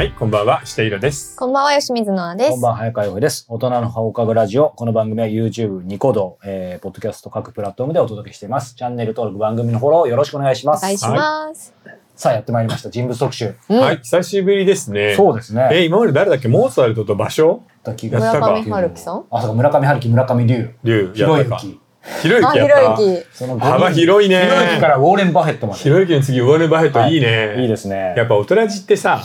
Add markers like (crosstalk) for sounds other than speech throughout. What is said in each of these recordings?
はい、こんばんは、下色です。こんばんは、吉水のあです。こんばんは、早川洋平です。大人の放課後ラジオ。この番組は YouTube、ニコ動、えー、ポッドキャスト各プラットフォームでお届けしています。チャンネル登録、番組のフォローよろしくお願いします。お願いします。さあ、やってまいりました。人物特集。うんはい、久しぶりですね。そうですね。え、今まで誰だっけ？モーツァルトと場所？た気がやったか村上春樹さん？あ、そうか、村上春樹、村上龍、龍ひろゆやったか。き。あ、ひろゆきやった。ゆき。その幅広いね。ひろゆきからウォーレン・バフェットまで。ひろゆきの次、ウォーレン・バフェット、はいいいね。いいですね。やっぱ大人じってさ、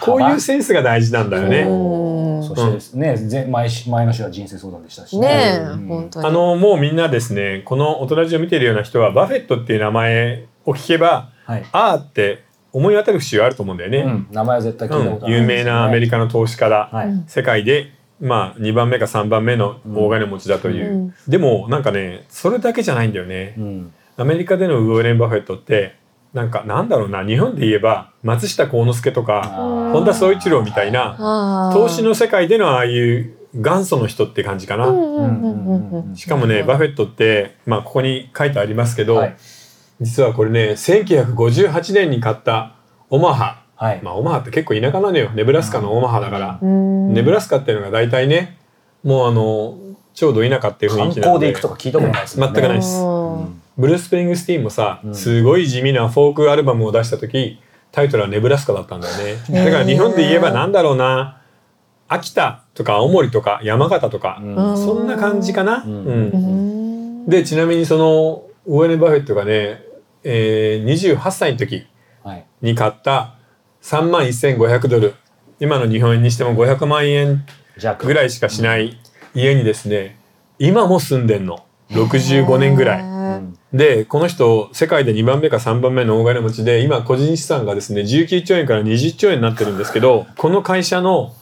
こういうセンスが大事なんだよね。うんそしてですね、前前前の週は人生相談でしたしねえ、うん本当に。あの、もうみんなですね、この大人じを見てるような人は、バフェットっていう名前を聞けば、はい。あーって思い当たる節はあると思うんだよね。うん、名前は絶対聞いたことある、うん有名なアメリカの投資家だ。はい。うん世界で、まあ、2番目か3番目の大金持ちだという、うんでもなんかねそれだけじゃないんだよねうん。アメリカでのウォーレン・バフェットってなんかなんだろうな日本で言えば松下幸之助とか本田宗一郎みたいな投資の世界でのああいう元祖の人って感じかな、うんうんうんうんうんしかもねバフェットって、まあ、ここに書いてありますけど、はい。実はこれね1958年に買ったオマハ。はい。まあオマハって結構田舎なのよ。ネブラスカのオマハだから、うん。ネブラスカっていうのが大体ねもうあのちょうど田舎っていう雰囲気なんで。光で行くとか聞いたことないですね。全くないです。うんブルース・スプリングスティーンもさ、うん。すごい地味なフォークアルバムを出した時タイトルはネブラスカだったんだよね。だから日本で言えばなんだろうな秋田とか青森とか山形とか、うん。そんな感じかな、うん。うん。うん。でちなみにそのウォーレン・バフェットがね、えー、28歳の時はい。に買った3万1500ドル。今の日本円にしても500万円弱。ぐらいしかしない家にですね今も住んでんの。65年ぐらい。でこの人世界で2番目か3番目の大金持ちで今個人資産がですね19兆円から20兆円になってるんですけどこの会社の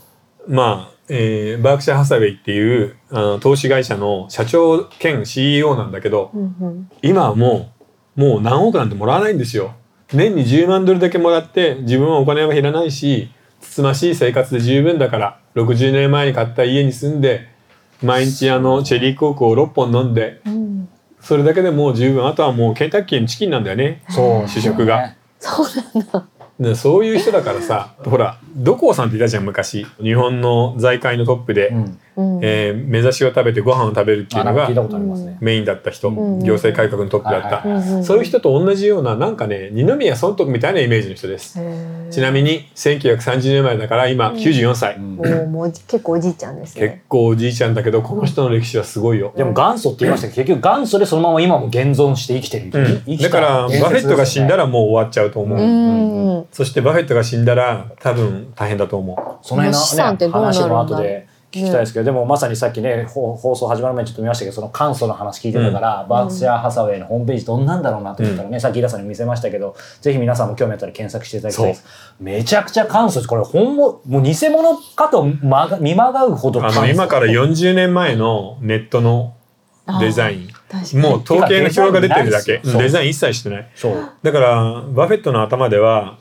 まあ、えーバークシャー・ハサウェイっていうあの投資会社の社長兼 CEO なんだけどうんうん。今はもうもう何億なんてもらわないんですよ。年に10万ドルだけもらって自分はお金は減らないしつつましい生活で十分だから60年前に買った家に住んで毎日あのチェリーコークを6本飲んでうんそれだけでもう十分あとはもうケンタッキーのチキンなんだよねそう主食が。そうなんだ。でそういう人だからさほら土光さんっていたじゃん昔日本の財界のトップで、うん。うん。えー目指しを食べてご飯を食べるっていうのが。メインだった人、ん。行政改革のトップだった、はいうんうんそういう人と同じようななんかね二宮尊徳みたいなイメージの人です、ちなみに1930年前だから今94歳、うん。もう結構おじいちゃんですね。結構おじいちゃんだけどこの人の歴史はすごいよ、でも元祖って言いましたけど、結局元祖でそのまま今も現存して生きてる。う。ん。だからバフェットが死んだらもう終わっちゃうと思う、うん。うんそしてバフェットが死んだら多分大変だと思その辺資産っての、ね、どうなるんだ話も後で聞きたいですけど、でもまさにさっきね、ほ放送始まる前にちょっと見ましたけど、その簡素の話聞いてたから、バークシャー・ハサウェイのホームページどんなんだろうなと思ったらね、さっきイラさんに見せましたけど、ぜひ皆さんも興味あったら検索していただきたいです。めちゃくちゃ簡素です。これ本物、もう偽物かとまが見まがうほど。あの今から40年前のネットのデザインもう統計の表が出てるだけデザイン一切してないそう。だからバフェットの頭では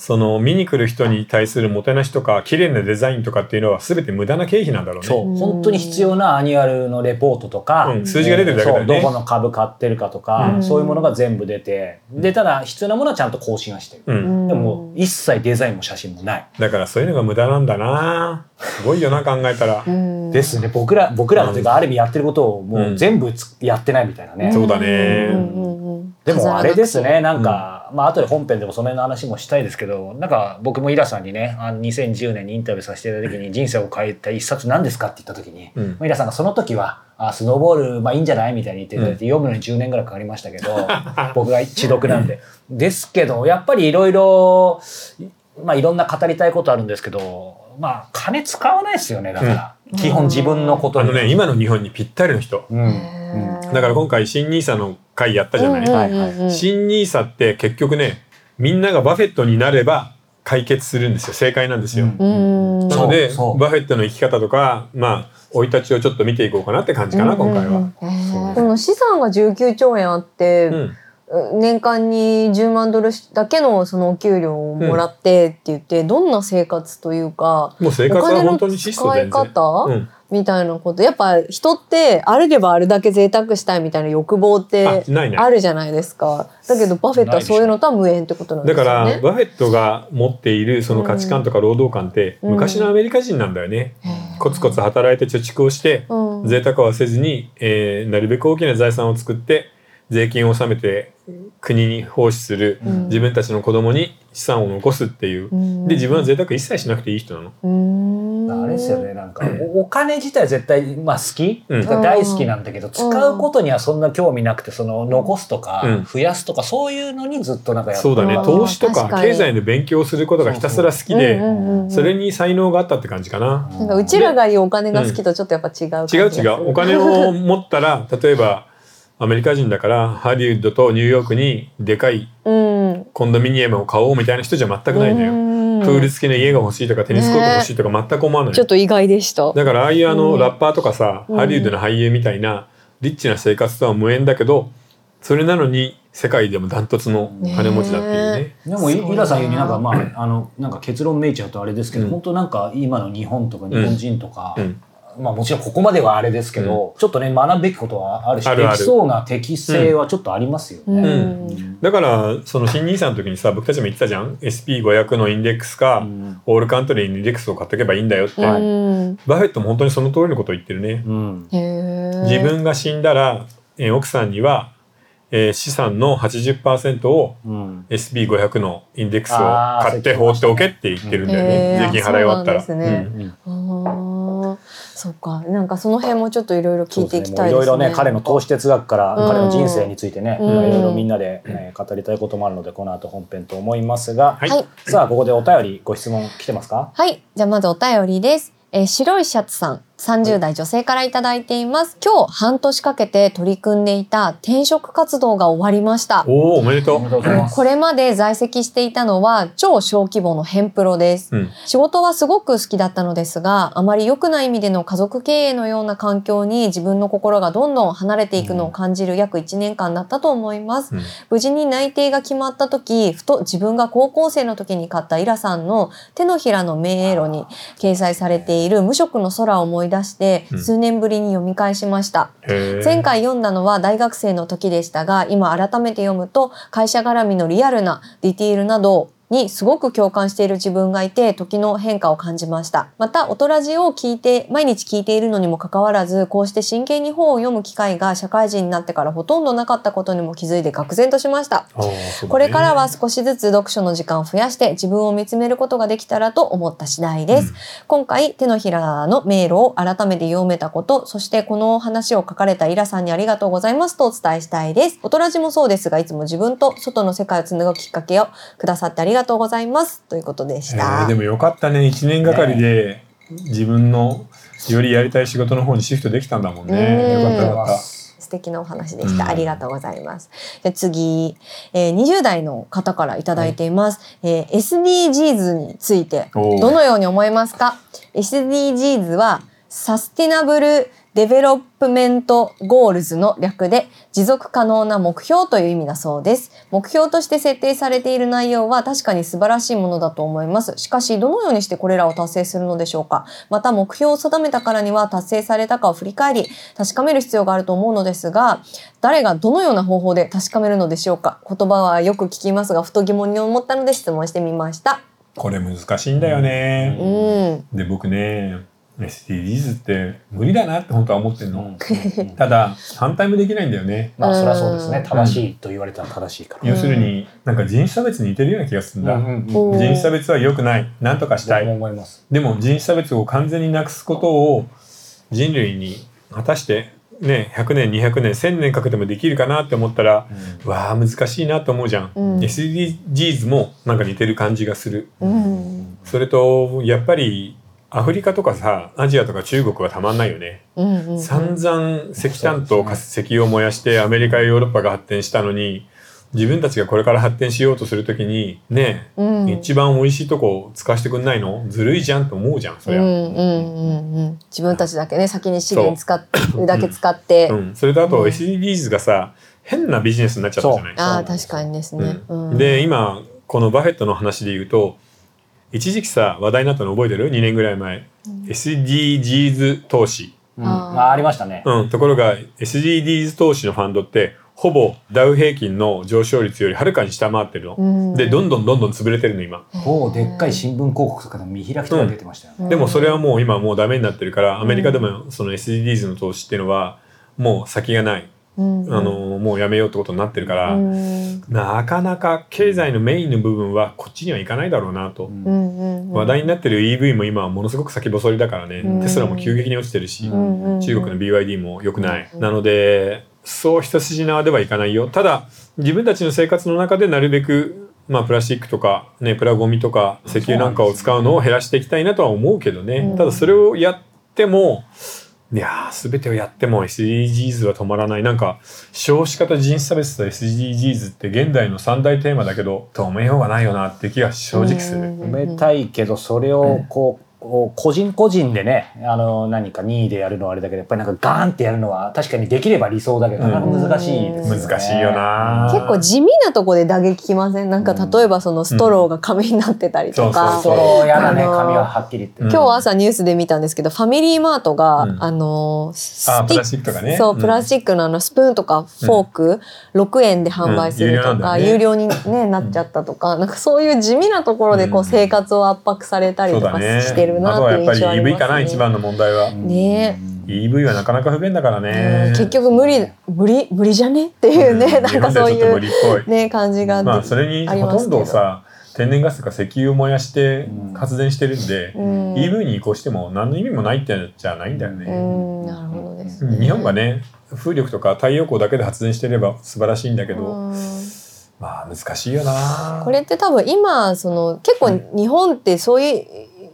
その見に来る人に対するもてなしとか綺麗なデザインとかっていうのは全て無駄な経費なんだろうね。そう。本当に必要な annual のレポートとか、うん。数字が出てるだけだよね。そうどこの株買ってるかとか、うん。そういうものが全部出て、で、ただ必要なものはちゃんと更新はしてる。うん、でも、一切デザインも写真もない。だからそういうのが無駄なんだな。すごいよな考えたら、うん。ですね。僕ら、僕らっていうか、ある意味やってることをもう全部つやってないみたいなね。そうだね。でもあれですね、なんうか、まあ後で本編でもその辺の話もしたいですけど、なんか僕もイラさんにね、あの2010年にインタビューさせていただいた時に人生を変えた一冊何ですかって言った時に、うんまあイラさんがその時は、あスノーボール、まあいいんじゃないみたいに言っていただいて、読むのに10年ぐらいかかりましたけど、(laughs) 僕が知読なんで。ですけど、やっぱりいろいろ、まあいろんな語りたいことあるんですけど、まあ金使わないですよね、だから。基本自分のことに。あのね今の日本にぴったりの人うん。だから今回新 NISA の回やったじゃない、新 NISA って結局ねみんながバフェットになれば解決するんですよ。正解なんですよ、うんなのでバフェットの生き方とかまあ生い立ちをちょっと見ていこうかなって感じかな、今回は。この資産が19兆円あって、うん。年間に10万ドルだけのそのお給料をもらってって言って、どんな生活というかもう生活は本当に質素お金全然。の使い方、うんみたいなこと。やっぱ人ってあれればあるだけ贅沢したいみたいな欲望ってあるじゃないですか。だけどバフェットはそういうのとは無縁ってことなんでだからすよね。バフェットが持っているその価値観とか労働観ってうん。昔のアメリカ人なんだよね。コツコツ働いて貯蓄をしてうん。贅沢はせずに、えーなるべく大きな財産を作って税金を納めて国に奉仕する、うん。自分たちの子供に資産を残すっていう、うん。で自分は贅沢一切しなくていい人なの。あれですよねなんか。おお金自体は絶対まあ好き、うん。大好きなんだけど使うことにはそんな興味なくてその残すとかうん。増やすとかそういうのにずっとなんかやってそうだね。投資とか経済の勉強をすることがひたすら好きでそれに才能があったって感じかな。なんかうちらが言うお金が好きとちょっとやっぱ違う違う違う。お金を持ったら (laughs) 例えばアメリカ人だからハリウッドとニューヨークにでかいうん。コンドミニアムを買おうみたいな人じゃ全くないのよ。ール付きの家が欲しいとかテニスコート欲しいとか全く思わない。ちょっと意外でした。だからああいうあの、うん。ラッパーとかさ、うん。ハリウッドの俳優みたいなリッチな生活とは無縁だけどそれなのに世界でもダントツの金持ちだっていうね。でもいすごいなイラさん言うになんかまああのなんか結論めいちゃうとあれですけど、うん。本当なんか今の日本とか日本人とか、うんまあもちろんここまではあれですけど、ちょっとね学ぶべきことはあるしあるある。できそうな適性はちょっとありますようね。ん。だからその新ニーサの時にさ僕たちも言ってたじゃん。SP500 のインデックスか、うん。オールカントリーのインデックスを買っておけばいいんだよって、バフェットも本当にその通りのことを言ってるね。自分が死んだら、えー奥さんには、えー資産の80%をうん。SB500 のインデックスを買って放っておけって言ってるんだよね、うん。税金払い終わったら。そうなんですね。うんそっか。なんかその辺もちょっといろいろ聞いていきたいいろいろね彼の投資哲学から、うん。彼の人生についてね、うん。いろいろみんなで、えー語りたいこともあるのでこの後本編と思いますが、はい。はいさあここでお便りご質問来てますか？はい。じゃあまずお便りです。えー白いシャツさん、30代女性からいただいています。今日半年かけて取り組んでいた転職活動が終わりました。おおおめでとう。これまで在籍していたのは超小規模のヘンプロです。うん仕事はすごく好きだったのですが、あまり良くない意味での家族経営のような環境に自分の心がどんどん離れていくのを感じる約1年間だったと思います。うん無事に内定が決まった時、ふと自分が高校生の時に買ったイラさんの手のひらの迷路に掲載されている無色の空を思い出して、うん数年ぶりに読み返しました。へー前回読んだのは大学生の時でしたが今改めて読むと会社絡みのリアルなディティールなどにすごく共感している自分がいて時の変化を感じました。またオトラジを聞いて毎日聞いているのにもかかわらずこうして真剣に本を読む機会が社会人になってからほとんどなかったことにも気づいて愕然としました。ね。これからは少しずつ読書の時間を増やして自分を見つめることができたらと思った次第です。うん。今回手のひらの迷路を改めて読めたこと、そしてこの話を書かれたイラさんにありがとうございますとお伝えしたいです。おとらじもそうですが、いつも自分と外の世界を紡ぐきっかけをくださってありがとうございます。ということでしえた。ーでもよかったね1年がかりで自分のよりやりたい仕事の方にシフトできたんだもんうんね。よかったよかった。素敵なお話でした。うんありがとうございます。じゃあ次、えー、20代の方からいただいています。えー SDGs についてどのように思いますか ?SDGs は Sustainable Development Goals の略で持続可能な目標という意味だそうです。目標として設定されている内容は確かに素晴らしいものだと思います。しかし、どのようにしてこれらを達成するのでしょうかまた、目標を定めたからには達成されたかを振り返り、確かめる必要があると思うのですが、誰がどのような方法で確かめるのでしょうか言葉はよく聞きますが、ふと疑問に思ったので質問してみました。これ難しいんだよね。うん。で僕ね SDGs って無理だなって本当は思ってんうんの。ただ反対もできないんだよね。まあそれはそうですねうん正しいと言われたら正しいから。要するになんか人種差別に似てるような気がするんだ。うんうんおー人種差別は良くない。なんとかしたい。思います。でも人種差別を完全になくすことを人類に果たしてね100年200年1000年かけてもできるかなって思ったらわあ難しいなと思うじゃん。うん SDGs もなんか似てる感じがする。うん。それとやっぱりアフリカとかさアジアとか中国はたまんないよね。うんうん。散々石炭と石油を燃やしてアメリカやヨーロッパが発展したのに自分たちがこれから発展しようとするときにね、うん一番美味しいとこ使わせてくんないの？ずるいじゃんと思うじゃんそりゃ、うんうんうんうん。自分たちだけね、先に資源使っだけ使って。うんそれとあとうん SDGs がさ変なビジネスになっちゃったじゃない？ああ、確かにですね。うんうんで今このバフェットの話で言うと一時期さ話題になったの覚えてる ?2 年ぐらい前、SDGs 投資、うん。ああありましたね。うん、ところが SDGs 投資のファンドってほぼダウ平均の上昇率よりはるかに下回ってるの、うん。でどんどんどんどん潰れてるの今。某でっかい新聞広告とかの見開きとか出てましたよね。でもそれはもう今もうダメになってるからアメリカでもその SDGs の投資っていうのはもう先がない、うん。あのもうやめようってことになってるから、うん。なかなか経済のメインの部分はこっちにはいかないだろうなと、うん。うんうん話題になってる EV も今はものすごく先細りだからね、うん。テスラも急激に落ちてるし、うんうん中国の BYD も良くない、うんなのでそう一筋縄ではいかないよ。ただ自分たちの生活の中でなるべくまあプラスチックとかねプラゴミとか石油なんかを使うのを減らしていきたいなとは思うけどね、うん。ただそれをやってもいやー全てをやっても SDGs は止まらない。なんか少子化と人種差別と SDGs って現代の三大テーマだけど止めようがないよなって気が正直する。うん。埋めたいけどそれをこう、こう個人個人でねあの何か任意でやるのはあれだけどやっぱりなんかガーンってやるのは確かにできれば理想だけど、なかなか難しいですよね。難しいよな。結構地味なとこで打撃きません？なんか例えばそのストローが紙になってたりとか、うんそのやだね。あのー髪ははっきり言って。うん。今日朝ニュースで見たんですけどファミリーマートが、うん。あのスあプラティッスチックとかね。そう、プラスチックのあのスプーンとかフォーク、6円で販売するとか、うん有有料に、ね、なっちゃったとか、なんかそういう地味なところでこううん。生活を圧迫されたりとかしてるなあとはやっぱり EV かな一番の問題は、ね。うん EV はなかなか不便だからうねん。結局無理無理無理じゃね？っていうね、うん。なんかそういうね感じがまあそれにほとんどどさ天然ガスとか石油を燃やしてうん発電してるんで、うん。EV に移行しても何の意味もないってじゃないんだようね、ん。なるほどですね。日本がね風力とか太陽光だけで発電してれば素晴らしいんだけど、うん。まあ難しいよな。これって多分今その結構日本ってそういう、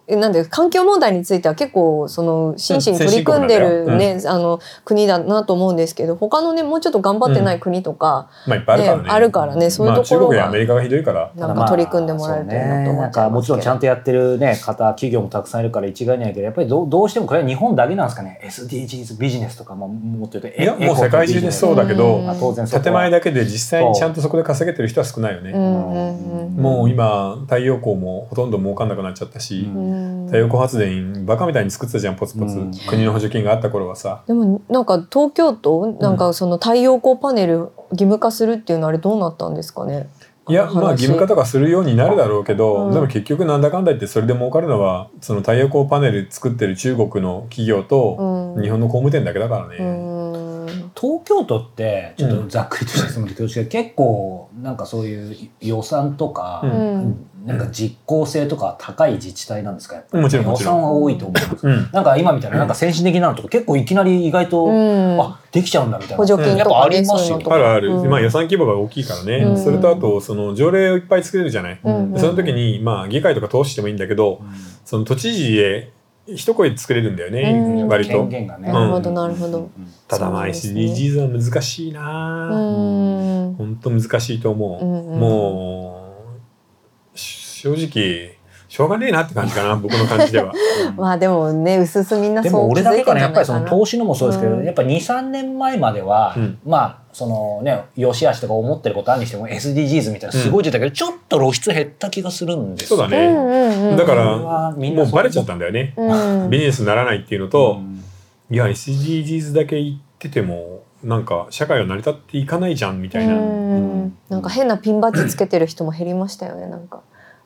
なんで環境問題については結構その真摯に取り組んでるうんね、あの国だなと思うんですけど他のねもうちょっと頑張ってない国とか、まあいっぱいあるからね。ねあるからねそういうところまあ、中国やがアメリカがひどいから。なんか取り組んでもらえるといいなと思っますけどそうね。なんかもちろんちゃんとやってるね方企業もたくさんいるから一概にはないけどやっぱりどうどうしてもこれは日本だけなんですかね。SDGs ビジネスとかももっと言うといやもう世界中でそうだけど、うん。まあ、当然建前だけで実際にちゃんとそこで稼げてる人は少ないよね、うん。うん。うんもう今太陽光もほとんど儲かんなくなっちゃったし、うんうん太陽光発電バカみたいに作ってたじゃんポツポツ、うん。国の補助金があった頃はさ。でもなんか東京都なんかその太陽光パネル義務化するっていうのはあれどうなったんですかね？いや話。まあ義務化とかするようになるだろうけど、うん。でも結局なんだかんだ言ってそれで儲かるのはその太陽光パネル作ってる中国の企業とうん。日本の工務店だけだからね、うん。東京都ってちょっとざっくりとした質問で恐縮結構なんかそういう予算とか、ううんなんか実効性とか高い自治体なんですか？やっぱり。もちろんも予ちろん。算は多いと思うんです。うん。なんか今みたいななんか先進的なのとか結構いきなり意外と、うん。あできちゃうんだみたいな。補助金やっぱあとかねりますよ。あるある、うん。まあ予算規模が大きいからね、うん。それとあとその条例をいっぱい作れるじゃない、うん。でその時にまあ議会とか通してもいいんだけどその都知事で一声で作れるんだよね、うん。割と。権。限がね、なるほどなるほど。ただまあ SDGs は難しいな、うん。本当難しいと思う、うんうん。もうし正直しょうがねえなって感じかな (laughs) 僕の感じでは。(laughs) まあでもねうすみんなでそうも俺だけかなやっぱりその投資のもそうですけど、うん。やっぱ23年前までは、うん。まあそのね良し悪しとか思ってることあるにしても SDGs みたいなすごい出たけど、ちょっと露出減った気がするんですそうだね、うんうんうんだからもうバレちゃったんだよね、うん。ビジネスにならないっていうのと、うん。いや SDGs だけ言っててもなんか社会は成り立っていかないじゃんみたいな、うん。なんか変なピンバッジつけてる人も減りましたよねなんか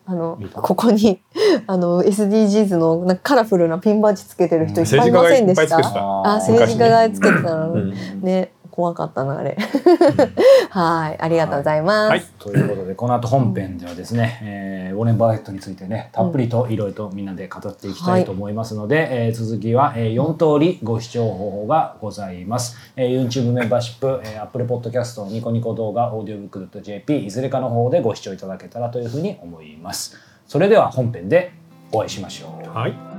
あのここに (laughs) あの SDGs のなんかカラフルなピンバッジつけてる人いっぱいい政治家がいませんでした？っぱいつけてた。あ政治家がつけてたの、うん。ね怖かったなあれ。はい。ありがとうございます、はい。ということでこの後本編ではですね、えーウォーレン・バーヘットについてねたっぷりといろいろとみんなで語っていきたいと思いますので、えー続きは、えー4通りご視聴方法がございます、えー YouTube メンバーシップ、えー Apple Podcast ニコニコ動画オーディオブック .jp いずれかの方でご視聴いただけたらというふうに思います。それでは本編でお会いしましょう。はい